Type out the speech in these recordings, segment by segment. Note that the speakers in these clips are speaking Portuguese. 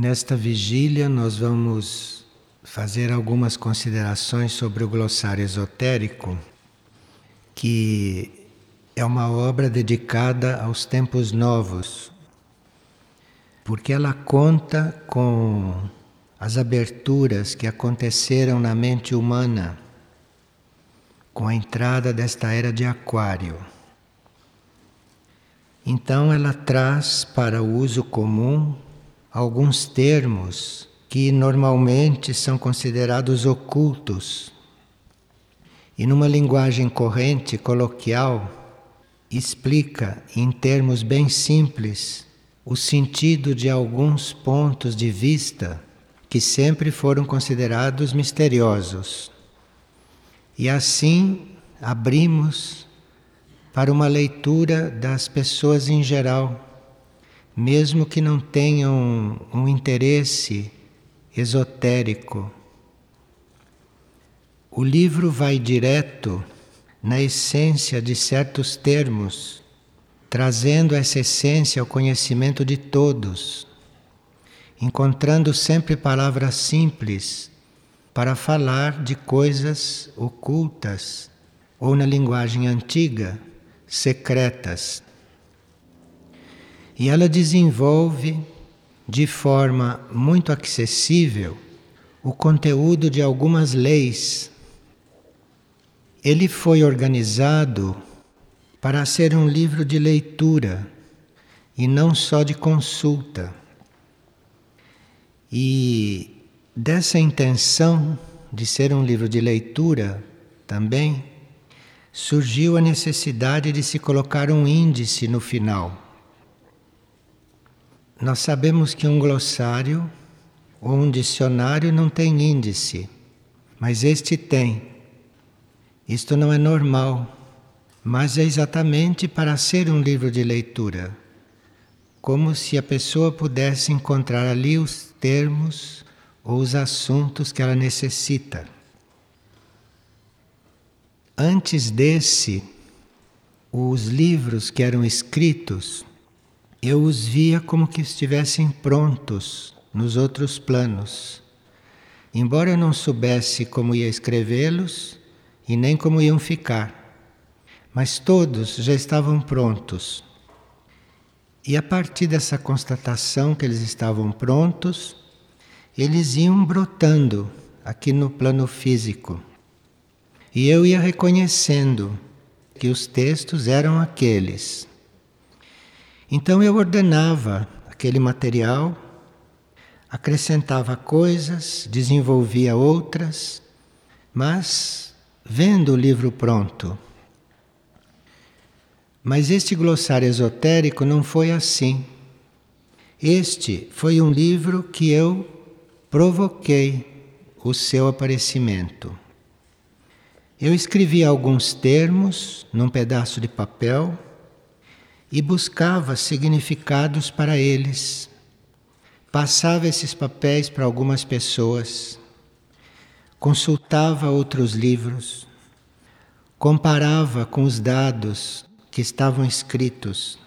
Nesta vigília, nós vamos fazer algumas considerações sobre o glossário esotérico, que é uma obra dedicada aos tempos novos, porque ela conta com as aberturas que aconteceram na mente humana com a entrada desta era de Aquário. Então, ela traz para o uso comum alguns termos que normalmente são considerados ocultos. E numa linguagem corrente, coloquial, explica em termos bem simples o sentido de alguns pontos de vista que sempre foram considerados misteriosos. E assim abrimos para uma leitura das pessoas em geral, mesmo que não tenham um interesse esotérico. O livro vai direto na essência de certos termos, trazendo essa essência ao conhecimento de todos encontrando sempre palavras simples para falar de coisas ocultas ou na linguagem antiga, secretas. E ela desenvolve de forma muito acessível o conteúdo de algumas leis. Ele foi organizado para ser um livro de leitura e não só de consulta. E dessa intenção de ser um livro de leitura também surgiu a necessidade de se colocar um índice no final. Nós sabemos que um glossário ou um dicionário não tem índice, mas este tem. Isto não é normal, mas é exatamente para ser um livro de leitura como se a pessoa pudesse encontrar ali os termos ou os assuntos que ela necessita. Antes desse, os livros que eram escritos, eu os via como que estivessem prontos nos outros planos. Embora eu não soubesse como ia escrevê-los e nem como iam ficar, mas todos já estavam prontos e a partir dessa constatação que eles estavam prontos, eles iam brotando aqui no plano físico. E eu ia reconhecendo que os textos eram aqueles. Então eu ordenava aquele material, acrescentava coisas, desenvolvia outras, mas vendo o livro pronto, mas este glossário esotérico não foi assim. Este foi um livro que eu provoquei o seu aparecimento. Eu escrevi alguns termos num pedaço de papel e buscava significados para eles. Passava esses papéis para algumas pessoas, consultava outros livros, comparava com os dados que estavam escritos.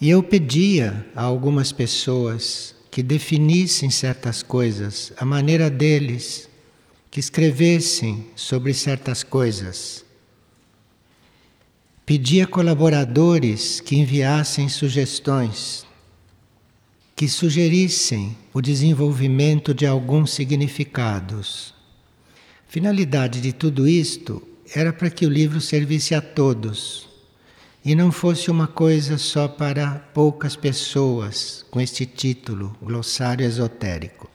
E eu pedia a algumas pessoas que definissem certas coisas, a maneira deles, que escrevessem sobre certas coisas. Pedia colaboradores que enviassem sugestões, que sugerissem o desenvolvimento de alguns significados. Finalidade de tudo isto era para que o livro servisse a todos e não fosse uma coisa só para poucas pessoas com este título, Glossário Esotérico.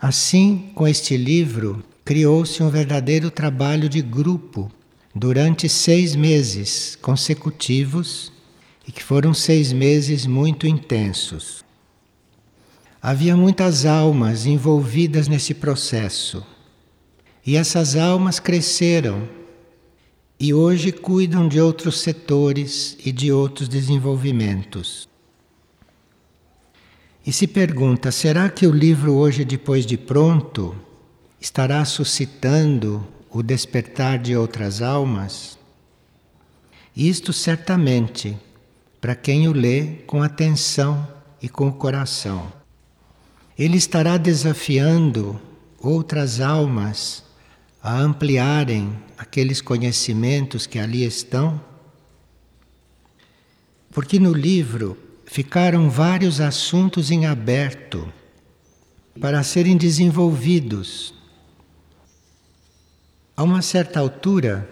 Assim, com este livro, criou-se um verdadeiro trabalho de grupo durante seis meses consecutivos e que foram seis meses muito intensos. Havia muitas almas envolvidas nesse processo e essas almas cresceram e hoje cuidam de outros setores e de outros desenvolvimentos. E se pergunta: será que o livro, hoje, depois de pronto, estará suscitando o despertar de outras almas? Isto certamente, para quem o lê com atenção e com o coração. Ele estará desafiando outras almas a ampliarem aqueles conhecimentos que ali estão, porque no livro ficaram vários assuntos em aberto para serem desenvolvidos. A uma certa altura,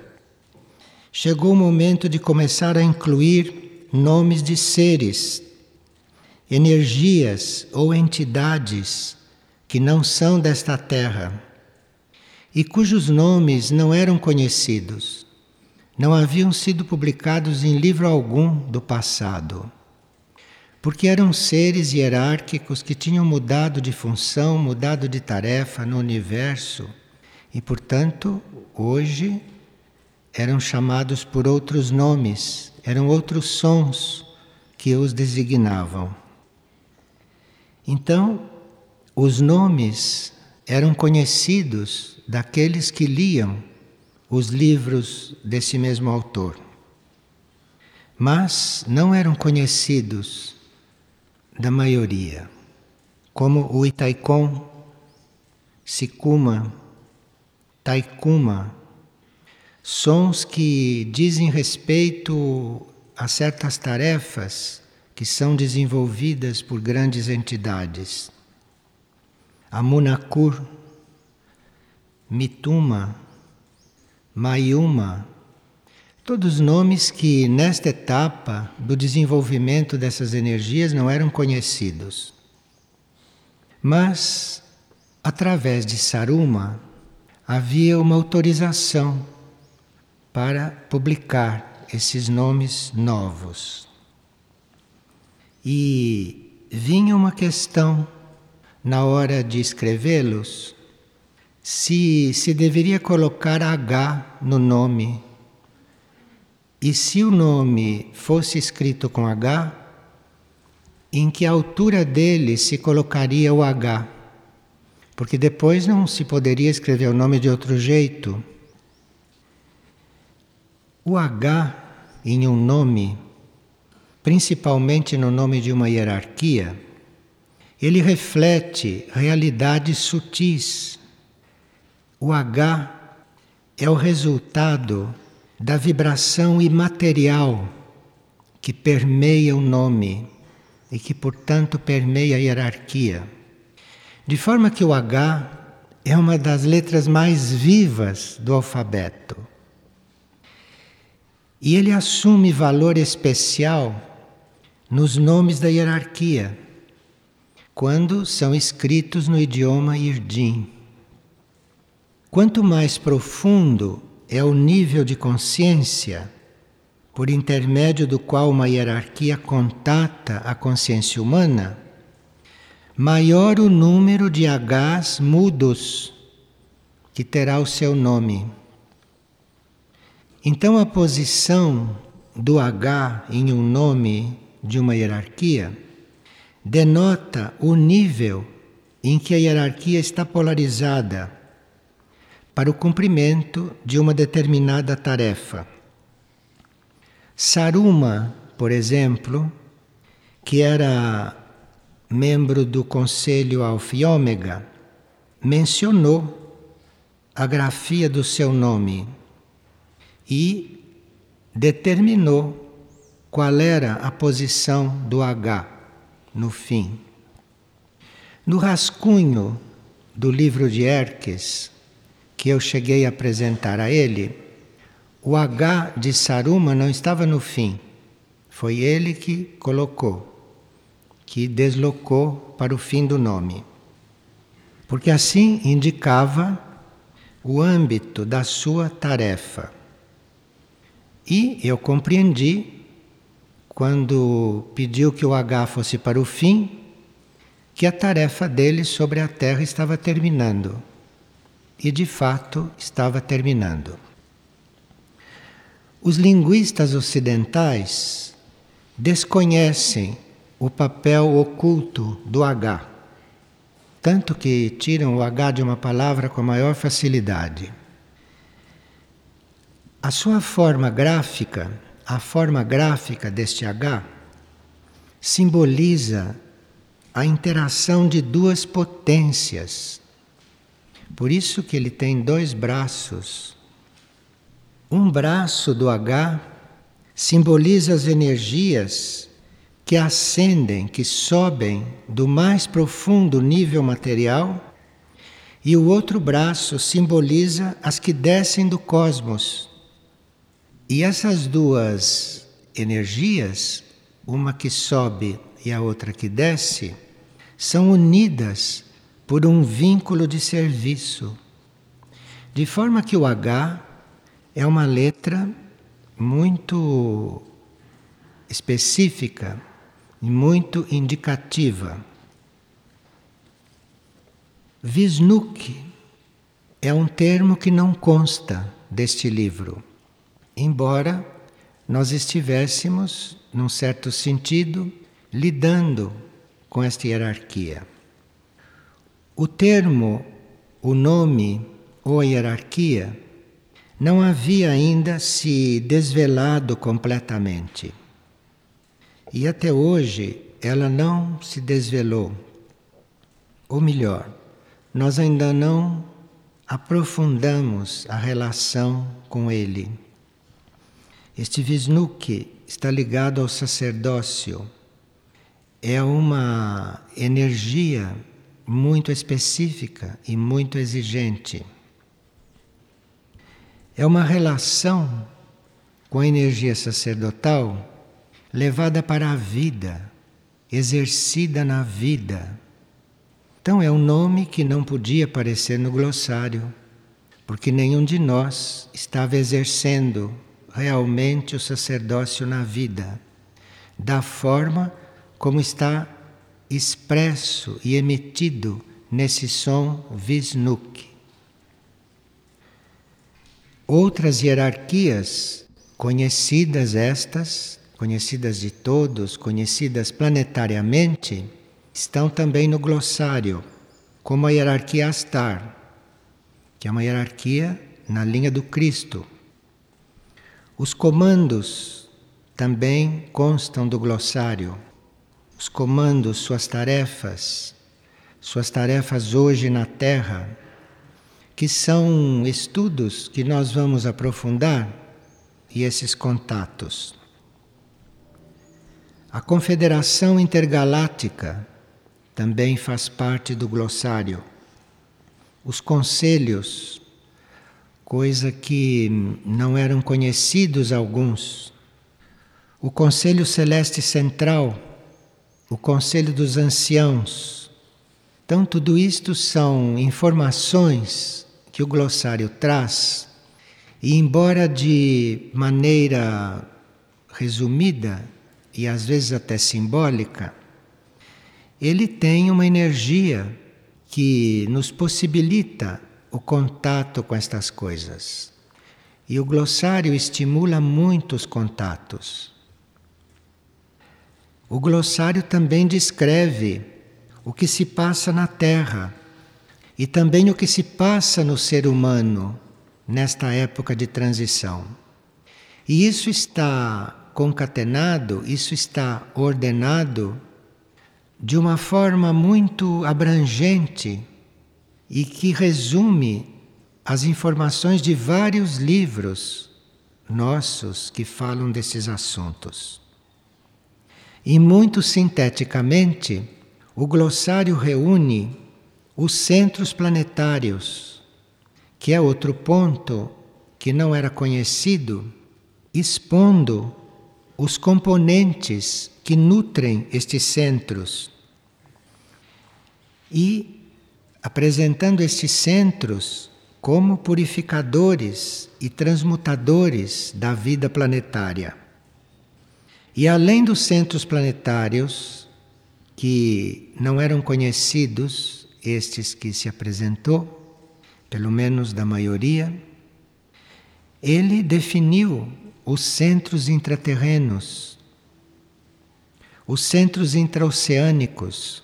chegou o momento de começar a incluir nomes de seres, energias ou entidades que não são desta terra e cujos nomes não eram conhecidos, não haviam sido publicados em livro algum do passado. Porque eram seres hierárquicos que tinham mudado de função, mudado de tarefa no universo e, portanto, hoje eram chamados por outros nomes, eram outros sons que os designavam. Então, os nomes eram conhecidos daqueles que liam os livros desse mesmo autor, mas não eram conhecidos da maioria, como o Itaikon, Sikuma, Taikuma, sons que dizem respeito a certas tarefas que são desenvolvidas por grandes entidades. Amunakur, Mituma, Mayuma, Todos nomes que nesta etapa do desenvolvimento dessas energias não eram conhecidos. Mas, através de Saruma, havia uma autorização para publicar esses nomes novos. E vinha uma questão na hora de escrevê-los se se deveria colocar H no nome e se o nome fosse escrito com H, em que altura dele se colocaria o H? Porque depois não se poderia escrever o nome de outro jeito. O H em um nome, principalmente no nome de uma hierarquia, ele reflete realidades sutis. O H é o resultado da vibração imaterial que permeia o nome e que, portanto, permeia a hierarquia. De forma que o H é uma das letras mais vivas do alfabeto. E ele assume valor especial nos nomes da hierarquia, quando são escritos no idioma Irdim. Quanto mais profundo é o nível de consciência por intermédio do qual uma hierarquia contata a consciência humana, maior o número de Hs mudos que terá o seu nome. Então, a posição do H em um nome de uma hierarquia denota o nível em que a hierarquia está polarizada para o cumprimento de uma determinada tarefa. Saruma, por exemplo, que era membro do Conselho Alfa e Ômega, mencionou a grafia do seu nome e determinou qual era a posição do H no fim. No rascunho do livro de Erques, que eu cheguei a apresentar a ele, o H de Saruma não estava no fim. Foi ele que colocou, que deslocou para o fim do nome. Porque assim indicava o âmbito da sua tarefa. E eu compreendi, quando pediu que o H fosse para o fim, que a tarefa dele sobre a Terra estava terminando e de fato estava terminando. Os linguistas ocidentais desconhecem o papel oculto do H, tanto que tiram o H de uma palavra com maior facilidade. A sua forma gráfica, a forma gráfica deste H, simboliza a interação de duas potências. Por isso que ele tem dois braços. Um braço do H simboliza as energias que ascendem, que sobem do mais profundo nível material, e o outro braço simboliza as que descem do cosmos. E essas duas energias, uma que sobe e a outra que desce, são unidas por um vínculo de serviço. De forma que o H é uma letra muito específica muito indicativa. Visnuk é um termo que não consta deste livro, embora nós estivéssemos, num certo sentido, lidando com esta hierarquia. O termo, o nome ou a hierarquia não havia ainda se desvelado completamente. E até hoje ela não se desvelou. Ou melhor, nós ainda não aprofundamos a relação com ele. Este Visnuki está ligado ao sacerdócio. É uma energia muito específica e muito exigente. É uma relação com a energia sacerdotal levada para a vida, exercida na vida. Então é um nome que não podia aparecer no glossário, porque nenhum de nós estava exercendo realmente o sacerdócio na vida, da forma como está expresso e emitido nesse som Visnuk. Outras hierarquias, conhecidas estas, conhecidas de todos, conhecidas planetariamente, estão também no glossário, como a hierarquia Astar, que é uma hierarquia na linha do Cristo. Os comandos também constam do glossário. Os comandos, suas tarefas, suas tarefas hoje na Terra, que são estudos que nós vamos aprofundar e esses contatos. A Confederação Intergaláctica também faz parte do glossário. Os conselhos, coisa que não eram conhecidos alguns. O Conselho Celeste Central, o Conselho dos Anciãos. Então, tudo isto são informações que o glossário traz, e embora de maneira resumida, e às vezes até simbólica, ele tem uma energia que nos possibilita o contato com estas coisas. E o glossário estimula muitos contatos. O glossário também descreve o que se passa na Terra e também o que se passa no ser humano nesta época de transição. E isso está concatenado, isso está ordenado de uma forma muito abrangente e que resume as informações de vários livros nossos que falam desses assuntos. E muito sinteticamente, o glossário reúne os centros planetários, que é outro ponto que não era conhecido, expondo os componentes que nutrem estes centros e apresentando estes centros como purificadores e transmutadores da vida planetária. E além dos centros planetários, que não eram conhecidos, estes que se apresentou, pelo menos da maioria, ele definiu os centros intraterrenos, os centros intraoceânicos,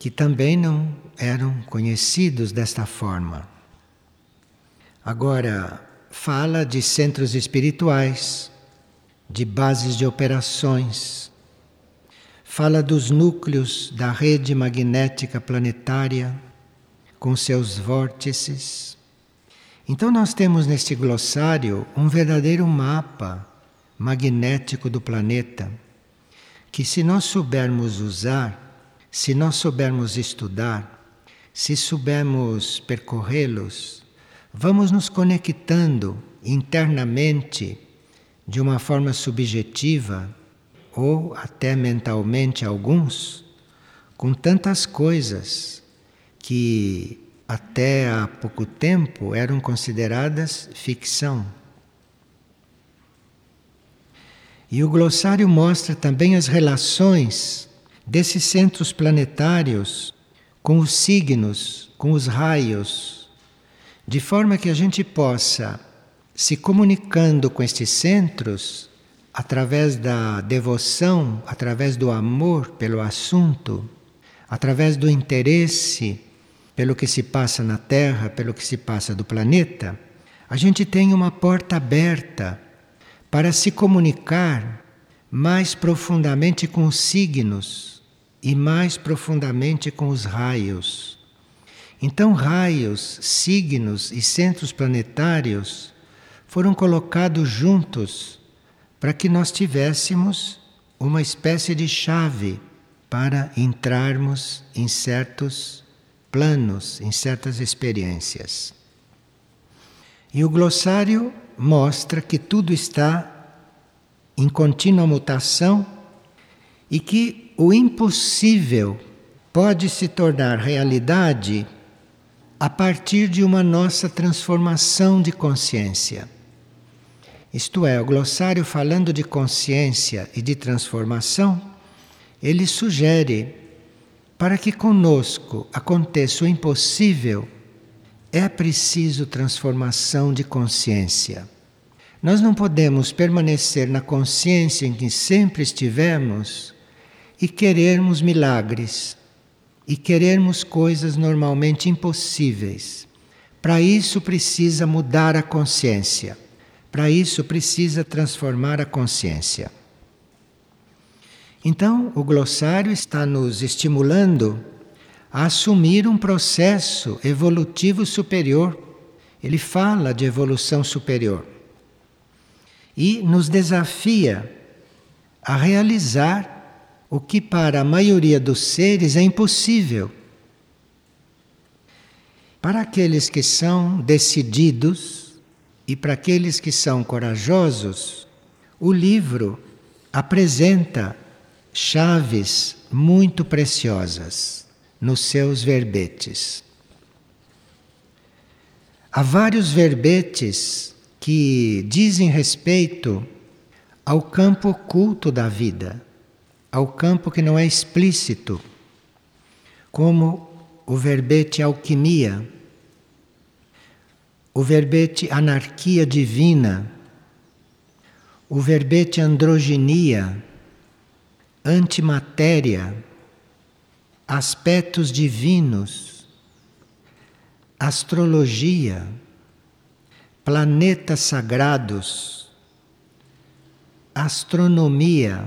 que também não eram conhecidos desta forma. Agora, fala de centros espirituais, de bases de operações, fala dos núcleos da rede magnética planetária com seus vórtices. Então, nós temos neste glossário um verdadeiro mapa magnético do planeta, que, se nós soubermos usar, se nós soubermos estudar, se soubermos percorrê-los, vamos nos conectando internamente de uma forma subjetiva ou até mentalmente alguns, com tantas coisas que até há pouco tempo eram consideradas ficção. E o glossário mostra também as relações desses centros planetários com os signos, com os raios, de forma que a gente possa, se comunicando com estes centros, através da devoção, através do amor pelo assunto, através do interesse pelo que se passa na Terra, pelo que se passa do planeta, a gente tem uma porta aberta para se comunicar mais profundamente com os signos e mais profundamente com os raios. Então, raios, signos e centros planetários foram colocados juntos para que nós tivéssemos uma espécie de chave para entrarmos em certos planos, em certas experiências. E o glossário mostra que tudo está em contínua mutação e que o impossível pode se tornar realidade a partir de uma nossa transformação de consciência. Isto é, o glossário falando de consciência e de transformação, ele sugere para que conosco aconteça o impossível, é preciso transformação de consciência. Nós não podemos permanecer na consciência em que sempre estivemos e querermos milagres e querermos coisas normalmente impossíveis. Para isso precisa mudar a consciência. Para isso, precisa transformar a consciência. Então, o glossário está nos estimulando a assumir um processo evolutivo superior. Ele fala de evolução superior e nos desafia a realizar o que para a maioria dos seres é impossível. Para aqueles que são decididos, e para aqueles que são corajosos, o livro apresenta chaves muito preciosas nos seus verbetes. Há vários verbetes que dizem respeito ao campo oculto da vida, ao campo que não é explícito, como o verbete alquimia o verbete anarquia divina, o verbete androginia, antimatéria, aspectos divinos, astrologia, planetas sagrados, astronomia,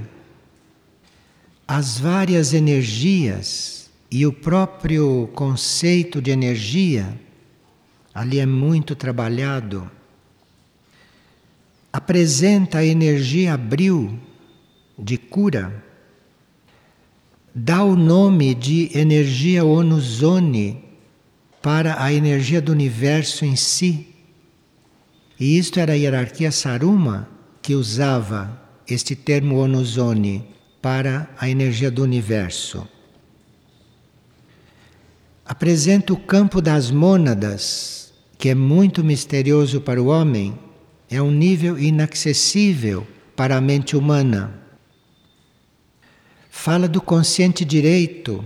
as várias energias e o próprio conceito de energia ali é muito trabalhado, apresenta a energia abril de cura, dá o nome de energia onuzone para a energia do universo em si. E isto era a hierarquia Saruma que usava este termo onuzone para a energia do universo. Apresenta o campo das mônadas que é muito misterioso para o homem, é um nível inacessível para a mente humana. Fala do consciente direito,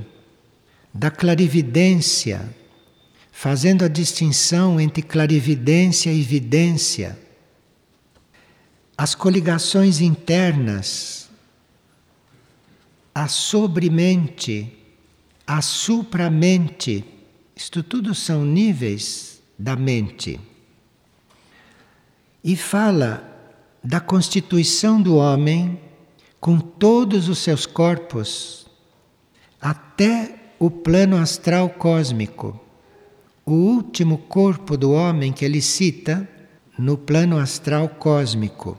da clarividência, fazendo a distinção entre clarividência e vidência. As coligações internas, a sobremente, a supramente, isto tudo são níveis da mente. E fala da constituição do homem com todos os seus corpos até o plano astral cósmico. O último corpo do homem que ele cita no plano astral cósmico.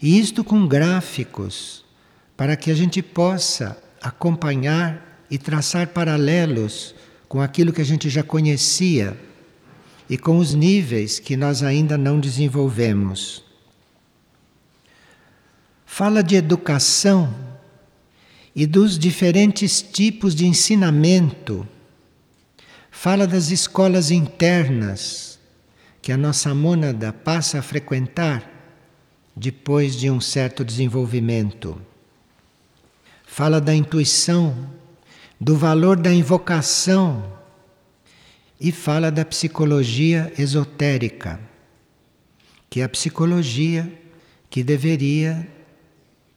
E isto com gráficos, para que a gente possa acompanhar e traçar paralelos com aquilo que a gente já conhecia e com os níveis que nós ainda não desenvolvemos. Fala de educação e dos diferentes tipos de ensinamento. Fala das escolas internas que a nossa mônada passa a frequentar depois de um certo desenvolvimento. Fala da intuição, do valor da invocação e fala da psicologia esotérica, que é a psicologia que deveria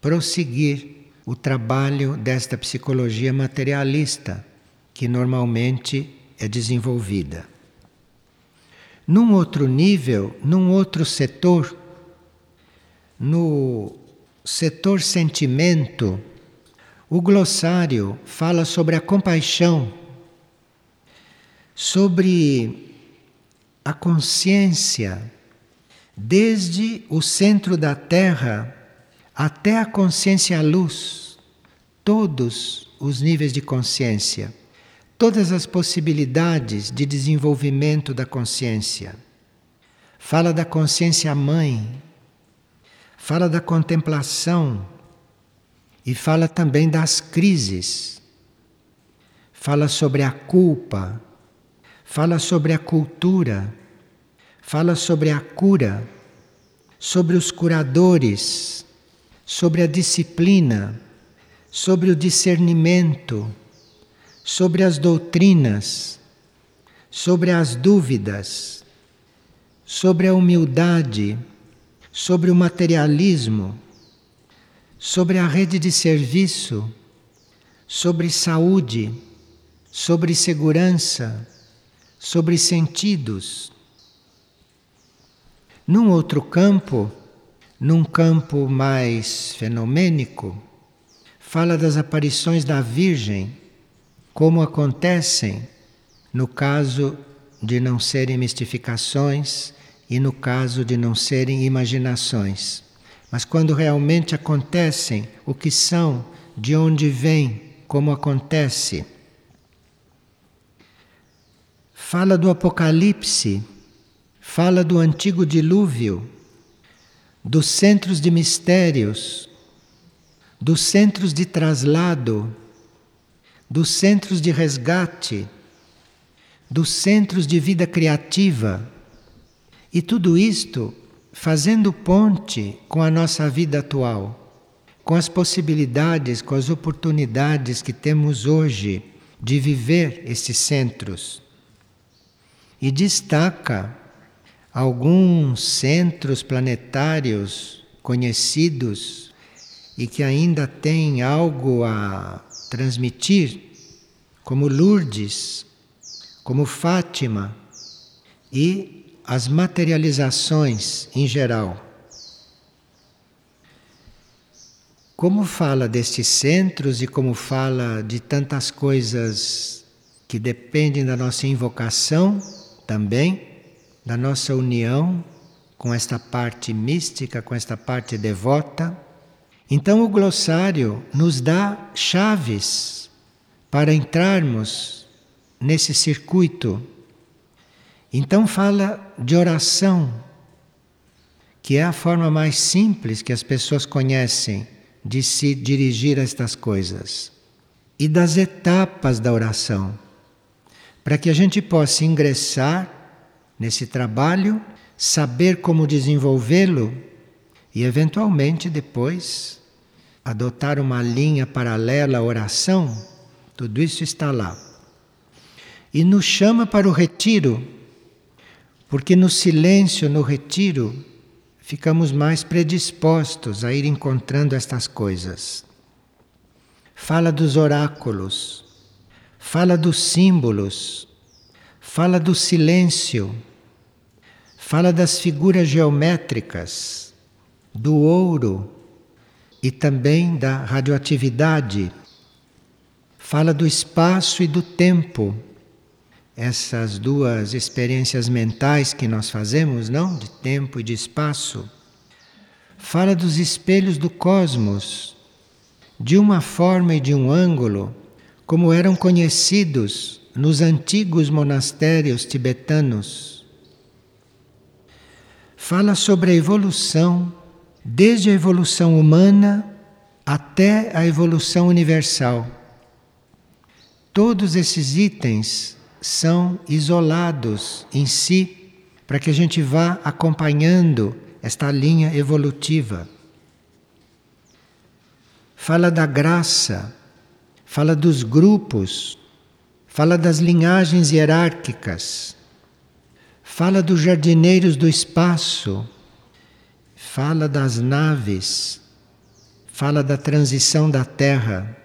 prosseguir o trabalho desta psicologia materialista, que normalmente é desenvolvida. Num outro nível, num outro setor, no setor sentimento, o glossário fala sobre a compaixão, sobre a consciência, desde o centro da Terra até a consciência luz, todos os níveis de consciência, todas as possibilidades de desenvolvimento da consciência. Fala da consciência mãe, fala da contemplação e fala também das crises. Fala sobre a culpa, fala sobre a cultura, fala sobre a cura, sobre os curadores sobre a disciplina, sobre o discernimento, sobre as doutrinas, sobre as dúvidas, sobre a humildade, sobre o materialismo, sobre a rede de serviço, sobre saúde, sobre segurança, sobre sentidos. Num outro campo, num campo mais fenomênico, fala das aparições da Virgem, como acontecem no caso de não serem mistificações e no caso de não serem imaginações. Mas quando realmente acontecem, o que são, de onde vêm, como acontece. Fala do Apocalipse, fala do antigo dilúvio dos centros de mistérios, dos centros de traslado, dos centros de resgate, dos centros de vida criativa. E tudo isto fazendo ponte com a nossa vida atual, com as possibilidades, com as oportunidades que temos hoje de viver esses centros. E destaca alguns centros planetários conhecidos e que ainda têm algo a transmitir, como Lourdes, como Fátima e as materializações em geral. Como fala destes centros e como fala de tantas coisas que dependem da nossa invocação também, da nossa união com esta parte mística, com esta parte devota. Então o glossário nos dá chaves para entrarmos nesse circuito. Então fala de oração, que é a forma mais simples que as pessoas conhecem de se dirigir a estas coisas. E das etapas da oração, para que a gente possa ingressar nesse trabalho, saber como desenvolvê-lo e, eventualmente, depois adotar uma linha paralela à oração, tudo isso está lá. E nos chama para o retiro, porque no silêncio, no retiro, ficamos mais predispostos a ir encontrando estas coisas. Fala dos oráculos, fala dos símbolos, fala do silêncio, fala das figuras geométricas, do ouro e também da radioatividade. Fala do espaço e do tempo. Essas duas experiências mentais que nós fazemos, não? De tempo e de espaço. Fala dos espelhos do cosmos, de uma forma e de um ângulo, como eram conhecidos nos antigos monastérios tibetanos. Fala sobre a evolução, desde a evolução humana até a evolução universal. Todos esses itens são isolados em si para que a gente vá acompanhando esta linha evolutiva. Fala da graça, fala dos grupos fala das linhagens hierárquicas, fala dos jardineiros do espaço, fala das naves, fala da transição da Terra.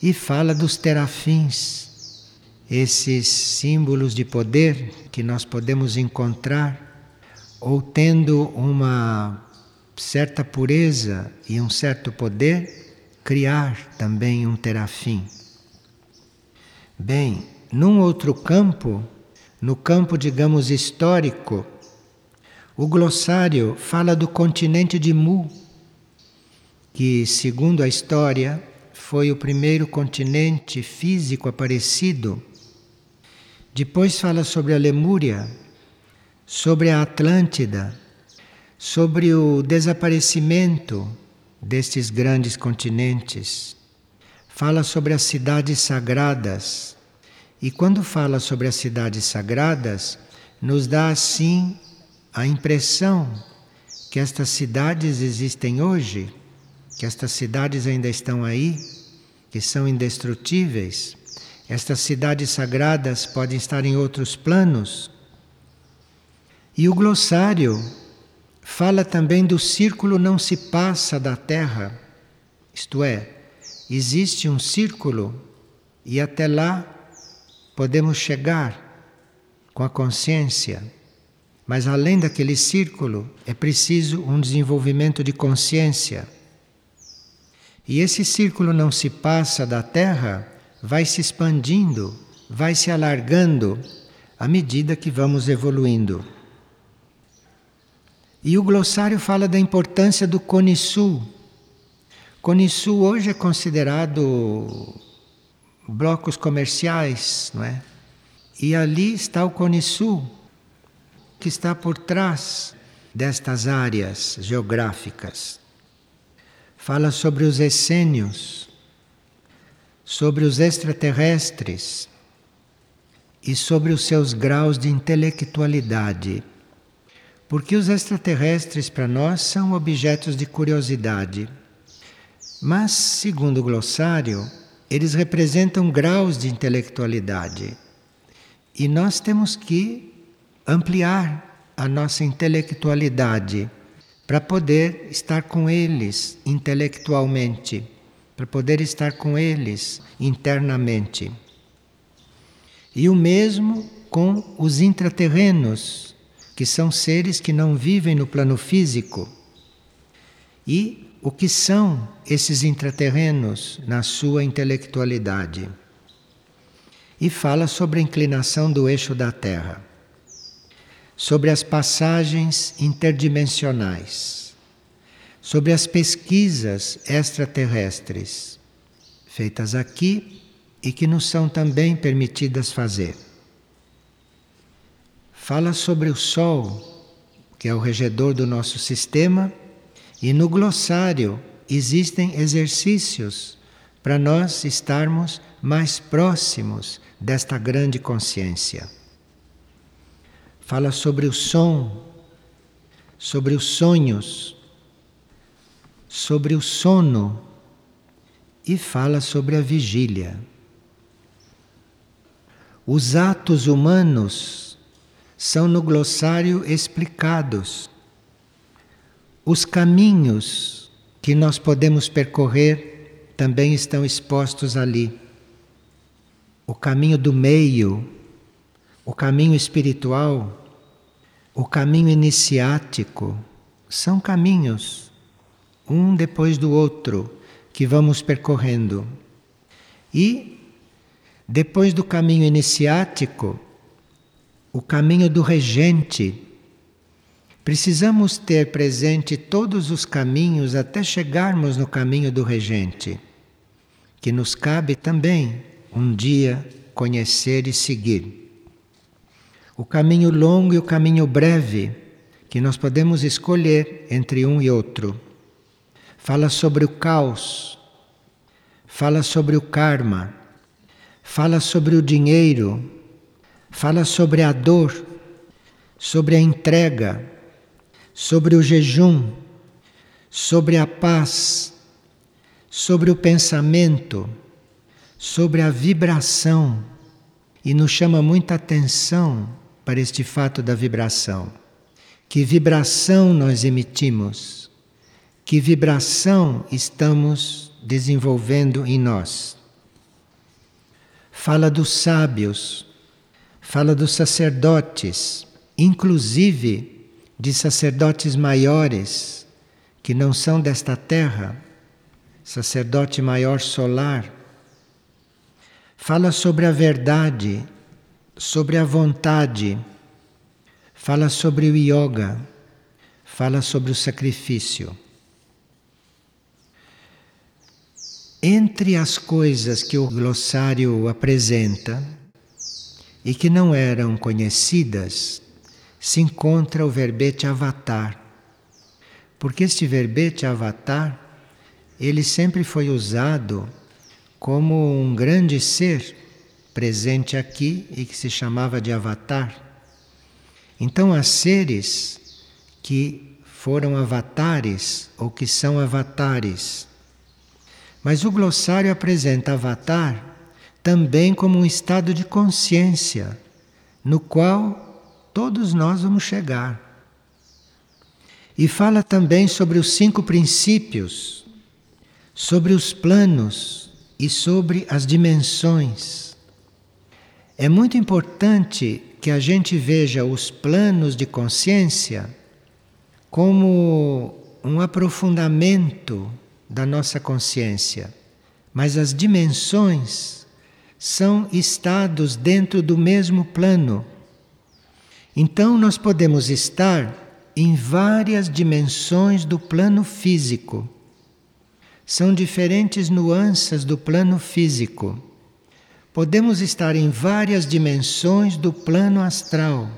E fala dos terafins, esses símbolos de poder que nós podemos encontrar ou tendo uma certa pureza e um certo poder, criar também um terafim. Bem, num outro campo, no campo, digamos, histórico, o glossário fala do continente de Mu, que, segundo a história, foi o primeiro continente físico aparecido. Depois fala sobre a Lemúria, sobre a Atlântida, sobre o desaparecimento destes grandes continentes fala sobre as cidades sagradas. E quando fala sobre as cidades sagradas, nos dá assim a impressão que estas cidades existem hoje, que estas cidades ainda estão aí, que são indestrutíveis. Estas cidades sagradas podem estar em outros planos. E o glossário fala também do círculo não se passa da Terra, isto é, existe um círculo e até lá podemos chegar com a consciência. Mas além daquele círculo é preciso um desenvolvimento de consciência. E esse círculo não se passa da Terra, vai se expandindo, vai se alargando à medida que vamos evoluindo. E o glossário fala da importância do Cone Sul, Cone Sul hoje é considerado blocos comerciais, não é? E ali está o Cone Sul, que está por trás destas áreas geográficas. Fala sobre os essênios, sobre os extraterrestres e sobre os seus graus de intelectualidade. Porque os extraterrestres para nós são objetos de curiosidade. Mas, segundo o glossário, eles representam graus de intelectualidade. E nós temos que ampliar a nossa intelectualidade para poder estar com eles intelectualmente, para poder estar com eles internamente. E o mesmo com os intraterrenos, que são seres que não vivem no plano físico. E o que são esses intraterrenos na sua intelectualidade. E fala sobre a inclinação do eixo da Terra, sobre as passagens interdimensionais, sobre as pesquisas extraterrestres feitas aqui e que nos são também permitidas fazer. Fala sobre o Sol, que é o regedor do nosso sistema e no glossário existem exercícios para nós estarmos mais próximos desta grande consciência. Fala sobre o som, sobre os sonhos, sobre o sono e fala sobre a vigília. Os atos humanos são no glossário explicados os caminhos que nós podemos percorrer também estão expostos ali. O caminho do meio, o caminho espiritual, o caminho iniciático, são caminhos um depois do outro, que vamos percorrendo. E, depois do caminho iniciático, o caminho do regente. Precisamos ter presente todos os caminhos até chegarmos no caminho do regente, que nos cabe também um dia conhecer e seguir. O caminho longo e o caminho breve, que nós podemos escolher entre um e outro. Fala sobre o caos, fala sobre o karma, fala sobre o dinheiro, fala sobre a dor, sobre a entrega, sobre o jejum, sobre a paz, sobre o pensamento, sobre a vibração e nos chama muita atenção para este fato da vibração. Que vibração nós emitimos? Que vibração estamos desenvolvendo em nós? Fala dos sábios, fala dos sacerdotes, inclusive de sacerdotes maiores que não são desta terra, sacerdote maior solar. Fala sobre a verdade, sobre a vontade, fala sobre o yoga, fala sobre o sacrifício. Entre as coisas que o glossário apresenta e que não eram conhecidas, se encontra o verbete avatar. Porque este verbete avatar, ele sempre foi usado como um grande ser presente aqui e que se chamava de avatar. Então há seres que foram avatares ou que são avatares mas o glossário apresenta Avatar também como um estado de consciência no qual todos nós vamos chegar. E fala também sobre os cinco princípios, sobre os planos e sobre as dimensões. É muito importante que a gente veja os planos de consciência como um aprofundamento da nossa consciência, mas as dimensões são estados dentro do mesmo plano. Então nós podemos estar em várias dimensões do plano físico. São diferentes nuances do plano físico. Podemos estar em várias dimensões do plano astral,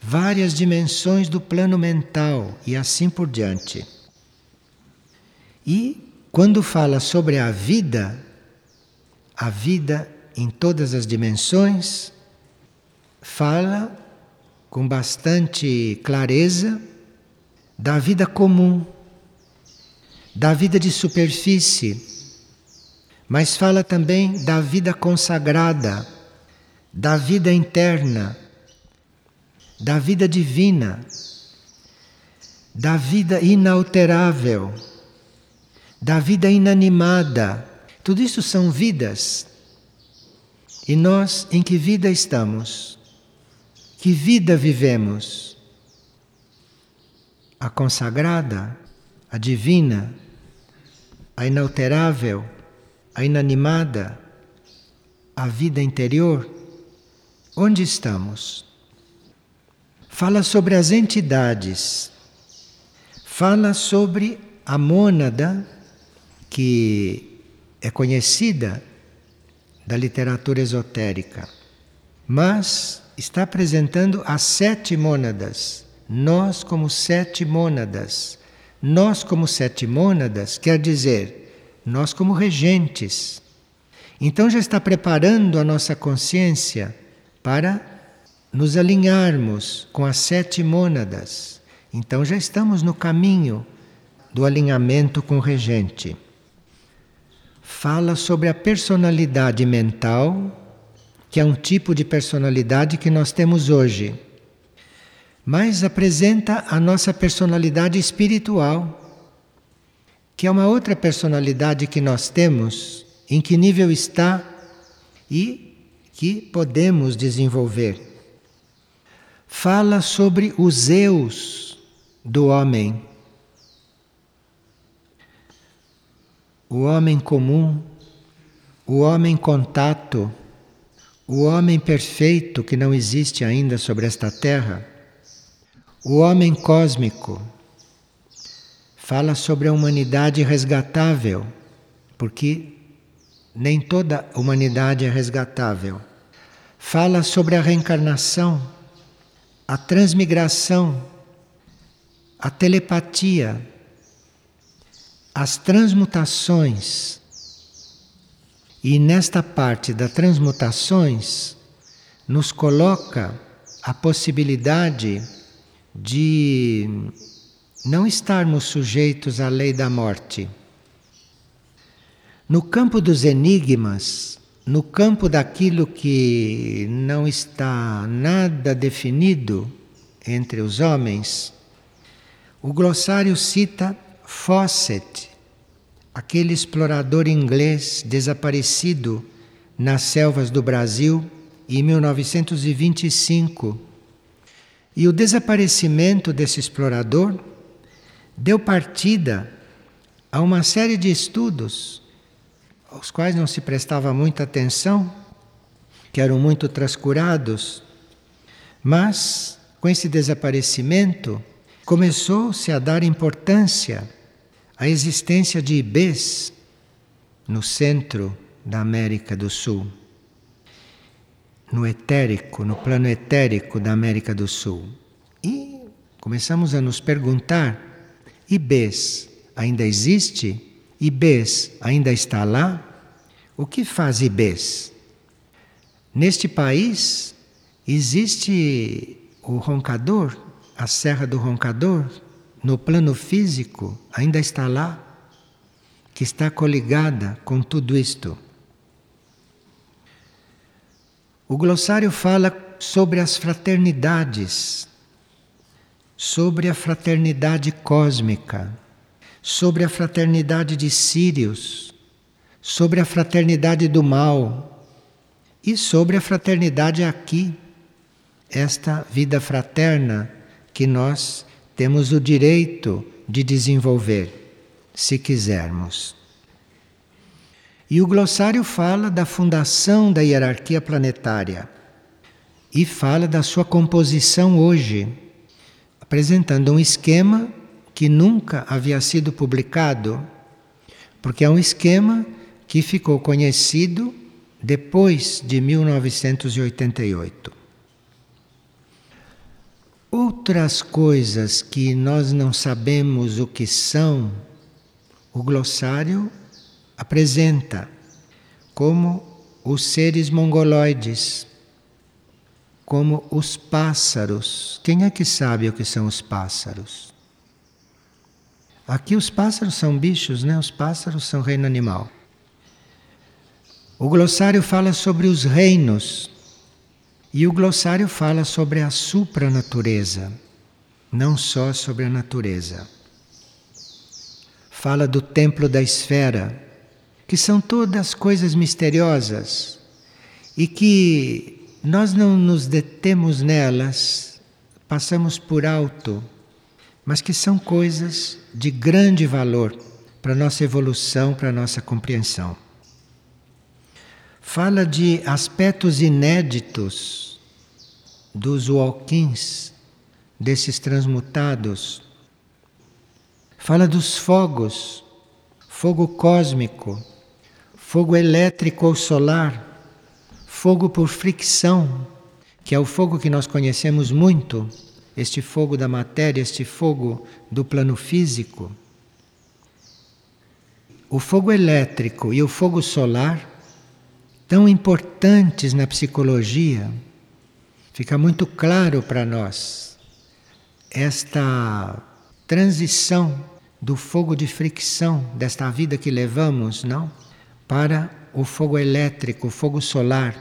várias dimensões do plano mental e assim por diante. E quando fala sobre a vida, a vida em todas as dimensões, fala com bastante clareza da vida comum, da vida de superfície, mas fala também da vida consagrada, da vida interna, da vida divina, da vida inalterável da vida inanimada. Tudo isso são vidas. E nós em que vida estamos? Que vida vivemos? A consagrada, a divina, a inalterável, a inanimada, a vida interior? Onde estamos? Fala sobre as entidades, fala sobre a mônada que é conhecida da literatura esotérica, mas está apresentando as sete mônadas. Nós, como sete mônadas. Nós, como sete mônadas, quer dizer, nós, como regentes. Então, já está preparando a nossa consciência para nos alinharmos com as sete mônadas. Então, já estamos no caminho do alinhamento com o regente fala sobre a personalidade mental, que é um tipo de personalidade que nós temos hoje, mas apresenta a nossa personalidade espiritual, que é uma outra personalidade que nós temos, em que nível está e que podemos desenvolver. Fala sobre os eus do homem. O homem comum, o homem contato, o homem perfeito que não existe ainda sobre esta terra, o homem cósmico. Fala sobre a humanidade resgatável, porque nem toda humanidade é resgatável. Fala sobre a reencarnação, a transmigração, a telepatia, as transmutações. E nesta parte das transmutações, nos coloca a possibilidade de não estarmos sujeitos à lei da morte. No campo dos enigmas, no campo daquilo que não está nada definido entre os homens, o glossário cita Fawcett, aquele explorador inglês desaparecido nas selvas do Brasil em 1925. E o desaparecimento desse explorador deu partida a uma série de estudos aos quais não se prestava muita atenção, que eram muito transcurados, mas com esse desaparecimento começou-se a dar importância à existência de IBs no centro da América do Sul, no etérico, no plano etérico da América do Sul. E começamos a nos perguntar: IBs ainda existe? Ibês ainda está lá? O que faz Ibês? Neste país existe o roncador, a Serra do Roncador, no plano físico, ainda está lá, que está coligada com tudo isto. O glossário fala sobre as fraternidades, sobre a fraternidade cósmica sobre a fraternidade de Sírios, sobre a fraternidade do mal e sobre a fraternidade aqui, esta vida fraterna que nós temos o direito de desenvolver, se quisermos. E o glossário fala da fundação da hierarquia planetária e fala da sua composição hoje, apresentando um esquema que nunca havia sido publicado, porque é um esquema que ficou conhecido depois de 1988. Outras coisas que nós não sabemos o que são, o glossário apresenta como os seres mongoloides, como os pássaros. Quem é que sabe o que são os pássaros? Aqui os pássaros são bichos, né? Os pássaros são reino animal. O glossário fala sobre os reinos e o glossário fala sobre a supranatureza, não só sobre a natureza. Fala do templo da esfera, que são todas coisas misteriosas e que nós não nos detemos nelas, passamos por alto mas que são coisas de grande valor para a nossa evolução, para a nossa compreensão. Fala de aspectos inéditos dos walkins, desses transmutados. Fala dos fogos, fogo cósmico, fogo elétrico ou solar, fogo por fricção, que é o fogo que nós conhecemos muito este fogo da matéria, este fogo do plano físico. O fogo elétrico e o fogo solar, tão importantes na psicologia, fica muito claro para nós esta transição do fogo de fricção desta vida que levamos, não? Para o fogo elétrico, o fogo solar,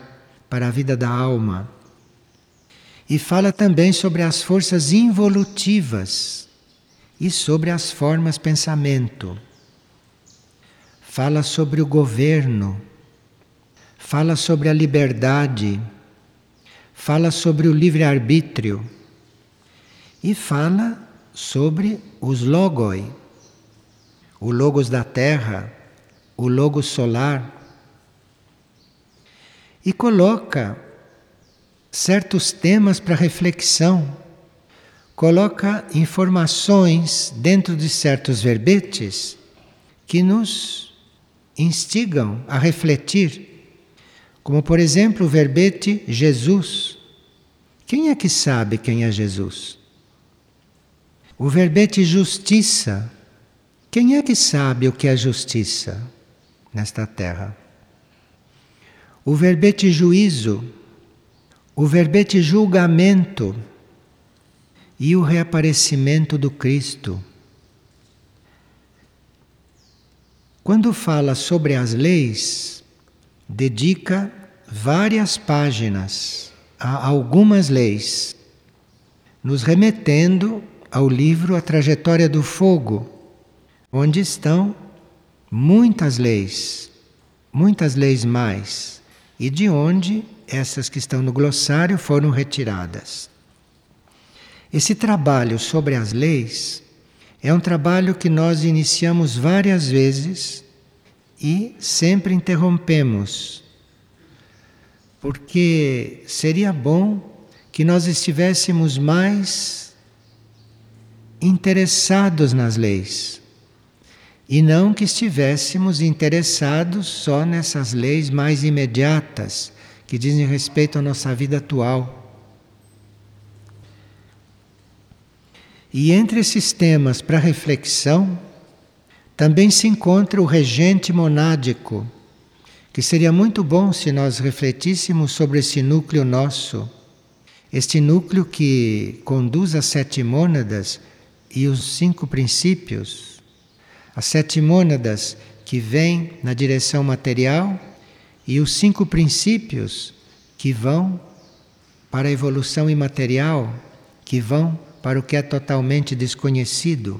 para a vida da alma. E fala também sobre as forças involutivas e sobre as formas pensamento. Fala sobre o governo, fala sobre a liberdade, fala sobre o livre-arbítrio e fala sobre os logoi, o logos da terra, o logo solar, e coloca certos temas para reflexão, coloca informações dentro de certos verbetes que nos instigam a refletir. Como, por exemplo, o verbete Jesus. Quem é que sabe quem é Jesus? O verbete justiça. Quem é que sabe o que é justiça nesta terra? O verbete juízo, o verbete julgamento e o reaparecimento do Cristo. Quando fala sobre as leis, dedica várias páginas a algumas leis, nos remetendo ao livro A Trajetória do Fogo, onde estão muitas leis, muitas leis mais e de onde essas que estão no glossário foram retiradas. Esse trabalho sobre as leis é um trabalho que nós iniciamos várias vezes e sempre interrompemos, porque seria bom que nós estivéssemos mais interessados nas leis e não que estivéssemos interessados só nessas leis mais imediatas que dizem respeito à nossa vida atual. E entre esses temas para reflexão, também se encontra o regente monádico, que seria muito bom se nós refletíssemos sobre esse núcleo nosso, este núcleo que conduz as sete mônadas e os cinco princípios as sete mônadas que vêm na direção material e os cinco princípios que vão para a evolução imaterial, que vão para o que é totalmente desconhecido.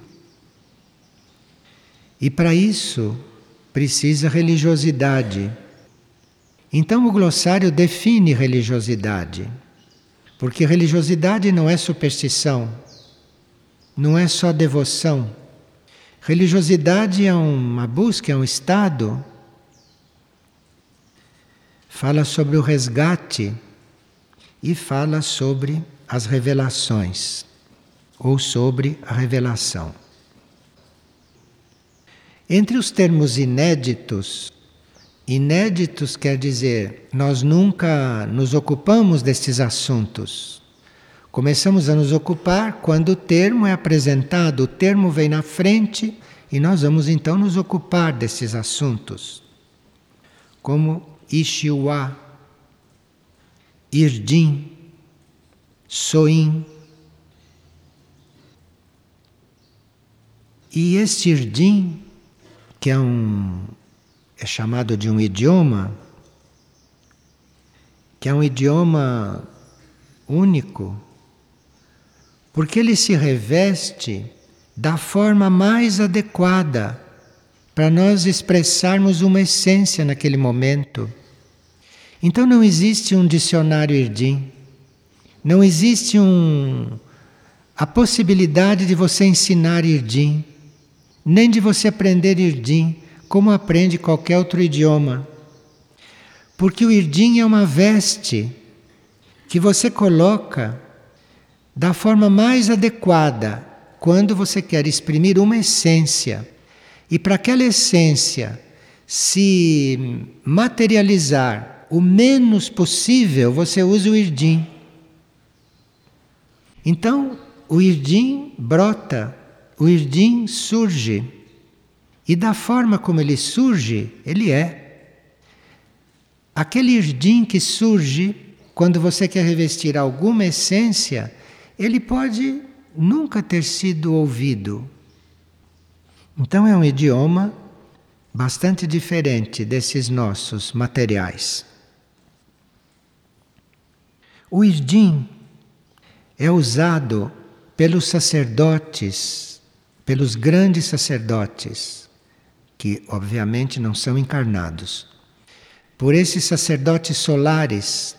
E para isso precisa religiosidade. Então o glossário define religiosidade, porque religiosidade não é superstição, não é só devoção Religiosidade é uma busca, é um estado. Fala sobre o resgate e fala sobre as revelações, ou sobre a revelação. Entre os termos inéditos, inéditos quer dizer nós nunca nos ocupamos destes assuntos. Começamos a nos ocupar quando o termo é apresentado, o termo vem na frente e nós vamos então nos ocupar desses assuntos. Como Ishiwa, Irdim, Soin. E este Irdim, que é um é chamado de um idioma, que é um idioma único, porque ele se reveste da forma mais adequada para nós expressarmos uma essência naquele momento. Então não existe um dicionário Irdim, não existe um, a possibilidade de você ensinar Irdim, nem de você aprender Irdim como aprende qualquer outro idioma. Porque o Irdim é uma veste que você coloca da forma mais adequada quando você quer exprimir uma essência. E para aquela essência se materializar o menos possível, você usa o irdim. Então, o irdim brota, o irdim surge. E da forma como ele surge, ele é. Aquele irdim que surge quando você quer revestir alguma essência, ele pode nunca ter sido ouvido. Então é um idioma bastante diferente desses nossos materiais. O irdim é usado pelos sacerdotes, pelos grandes sacerdotes, que obviamente não são encarnados, por esses sacerdotes solares,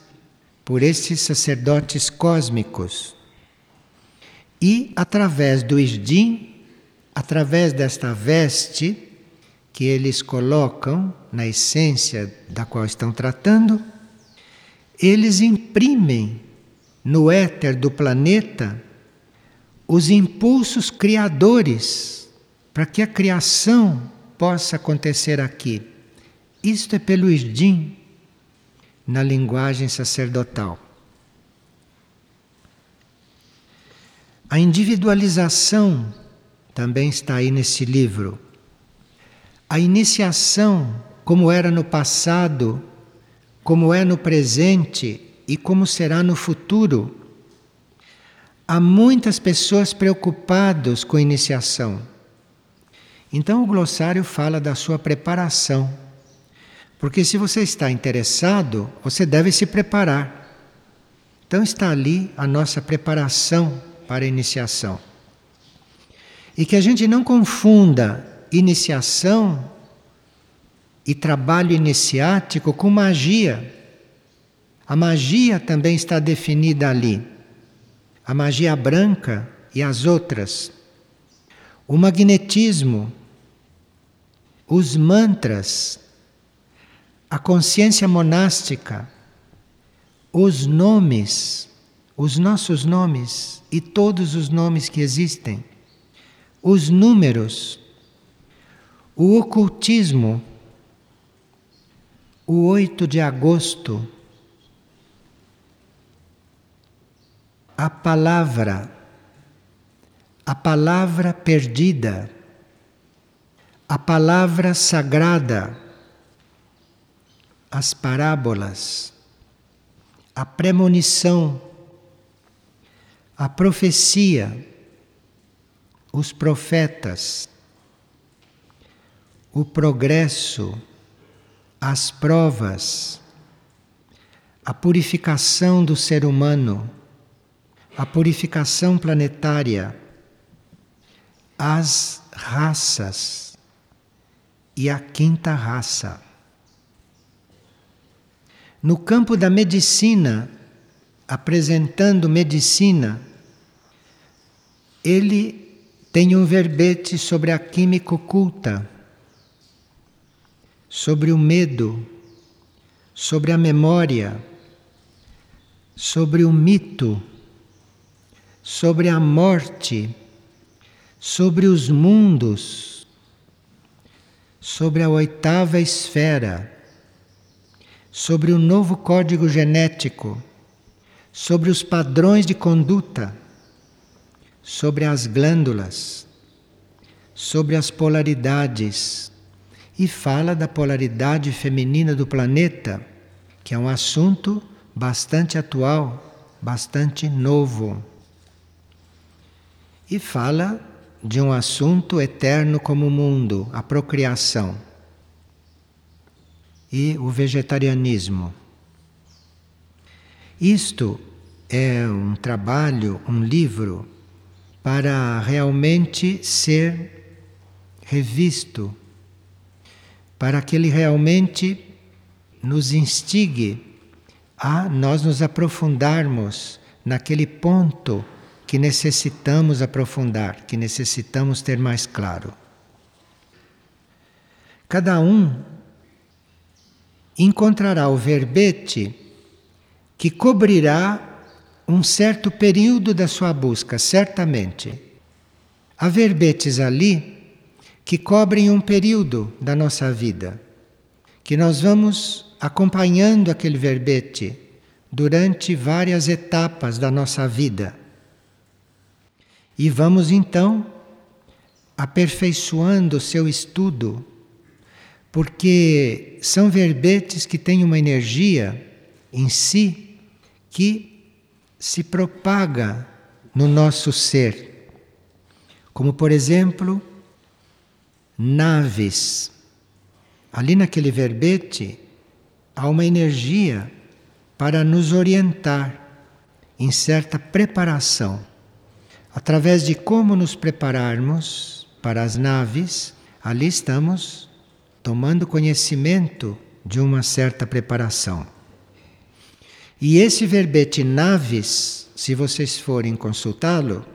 por esses sacerdotes cósmicos e através do Isdim, através desta veste que eles colocam na essência da qual estão tratando, eles imprimem no éter do planeta os impulsos criadores para que a criação possa acontecer aqui. Isto é pelo Irdim, na linguagem sacerdotal. A individualização também está aí nesse livro. A iniciação, como era no passado, como é no presente e como será no futuro. Há muitas pessoas preocupadas com iniciação. Então o glossário fala da sua preparação. Porque se você está interessado, você deve se preparar. Então está ali a nossa preparação para a iniciação. E que a gente não confunda iniciação e trabalho iniciático com magia. A magia também está definida ali. A magia branca e as outras. O magnetismo, os mantras, a consciência monástica, os nomes, os nossos nomes e todos os nomes que existem, os números, o ocultismo, o 8 de agosto, a palavra, a palavra perdida, a palavra sagrada, as parábolas, a premonição, a profecia, os profetas, o progresso, as provas, a purificação do ser humano, a purificação planetária, as raças e a quinta raça. No campo da medicina, apresentando medicina, ele tem um verbete sobre a química oculta sobre o medo, sobre a memória, sobre o mito, sobre a morte, sobre os mundos, sobre a oitava esfera, sobre o novo código genético, sobre os padrões de conduta, sobre as glândulas, sobre as polaridades e fala da polaridade feminina do planeta, que é um assunto bastante atual, bastante novo. E fala de um assunto eterno como o mundo, a procriação e o vegetarianismo. Isto é um trabalho, um livro para realmente ser revisto para que ele realmente nos instigue a nós nos aprofundarmos naquele ponto que necessitamos aprofundar, que necessitamos ter mais claro. Cada um encontrará o verbete que cobrirá um certo período da sua busca, certamente. Há verbetes ali que cobrem um período da nossa vida, que nós vamos acompanhando aquele verbete durante várias etapas da nossa vida. E vamos então aperfeiçoando o seu estudo, porque são verbetes que têm uma energia em si que se propaga no nosso ser. Como, por exemplo, naves. Ali naquele verbete há uma energia para nos orientar em certa preparação. Através de como nos prepararmos para as naves, ali estamos tomando conhecimento de uma certa preparação. E esse verbete naves, se vocês forem consultá-lo,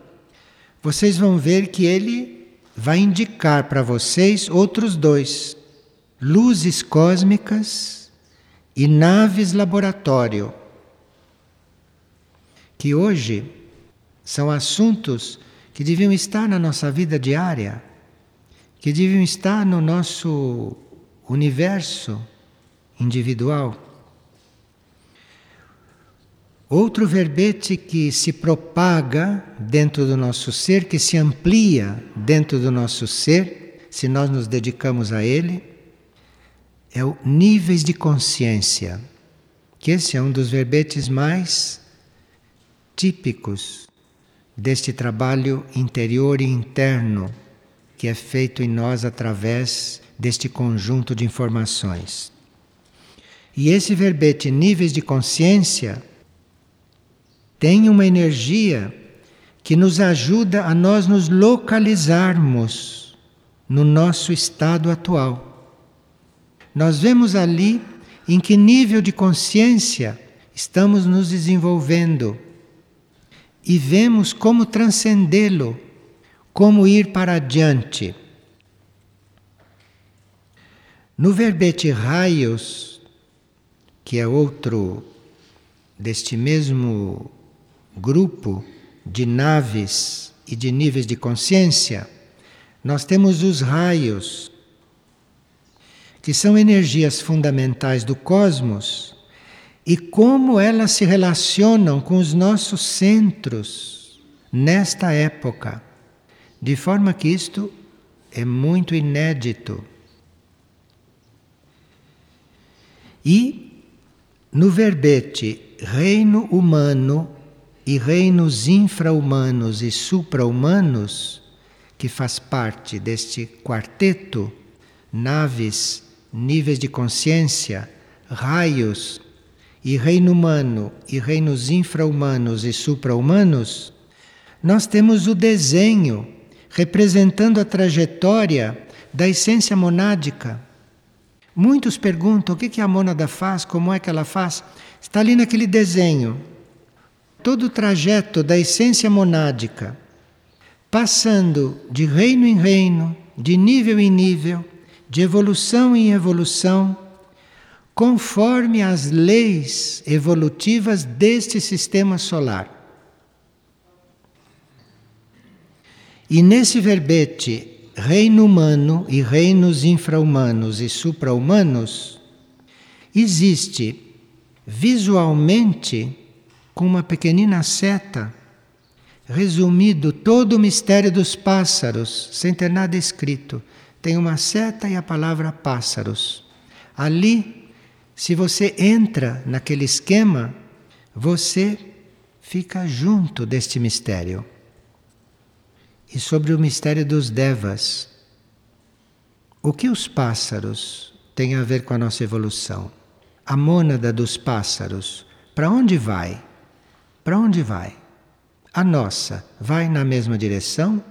vocês vão ver que ele vai indicar para vocês outros dois: luzes cósmicas e naves laboratório, que hoje são assuntos que deviam estar na nossa vida diária, que deviam estar no nosso universo individual. Outro verbete que se propaga dentro do nosso ser, que se amplia dentro do nosso ser, se nós nos dedicamos a ele, é o níveis de consciência, que esse é um dos verbetes mais típicos deste trabalho interior e interno que é feito em nós através deste conjunto de informações. E esse verbete níveis de consciência tem uma energia que nos ajuda a nós nos localizarmos no nosso estado atual. Nós vemos ali em que nível de consciência estamos nos desenvolvendo e vemos como transcendê-lo, como ir para adiante. No verbete raios, que é outro deste mesmo grupo de naves e de níveis de consciência, nós temos os raios, que são energias fundamentais do cosmos e como elas se relacionam com os nossos centros nesta época, de forma que isto é muito inédito. E no verbete reino humano e reinos infra-humanos e supra-humanos, que faz parte deste quarteto, naves, níveis de consciência, raios, e reino humano e reinos infra-humanos e supra-humanos, nós temos o desenho representando a trajetória da essência monádica. Muitos perguntam o que a mônada faz, como é que ela faz. Está ali naquele desenho todo o trajeto da essência monádica, passando de reino em reino, de nível em nível, de evolução em evolução, conforme as leis evolutivas deste sistema solar. E nesse verbete, reino humano e reinos infra-humanos e supra-humanos, existe visualmente com uma pequenina seta, resumido todo o mistério dos pássaros, sem ter nada escrito. Tem uma seta e a palavra pássaros. Ali, se você entra naquele esquema, você fica junto deste mistério. E sobre o mistério dos devas. O que os pássaros têm a ver com a nossa evolução? A mônada dos pássaros, para onde vai? Para onde vai? A nossa vai na mesma direção?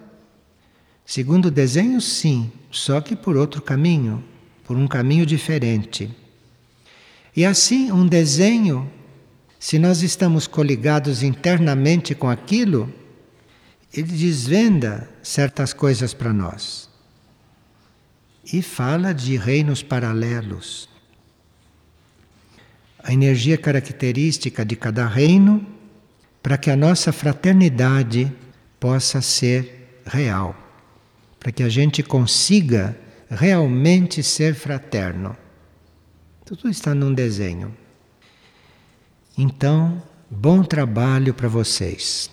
Segundo o desenho, sim, só que por outro caminho, por um caminho diferente. E assim, um desenho, se nós estamos coligados internamente com aquilo, ele desvenda certas coisas para nós. E fala de reinos paralelos. A energia característica de cada reino para que a nossa fraternidade possa ser real, para que a gente consiga realmente ser fraterno. Tudo está num desenho. Então, bom trabalho para vocês.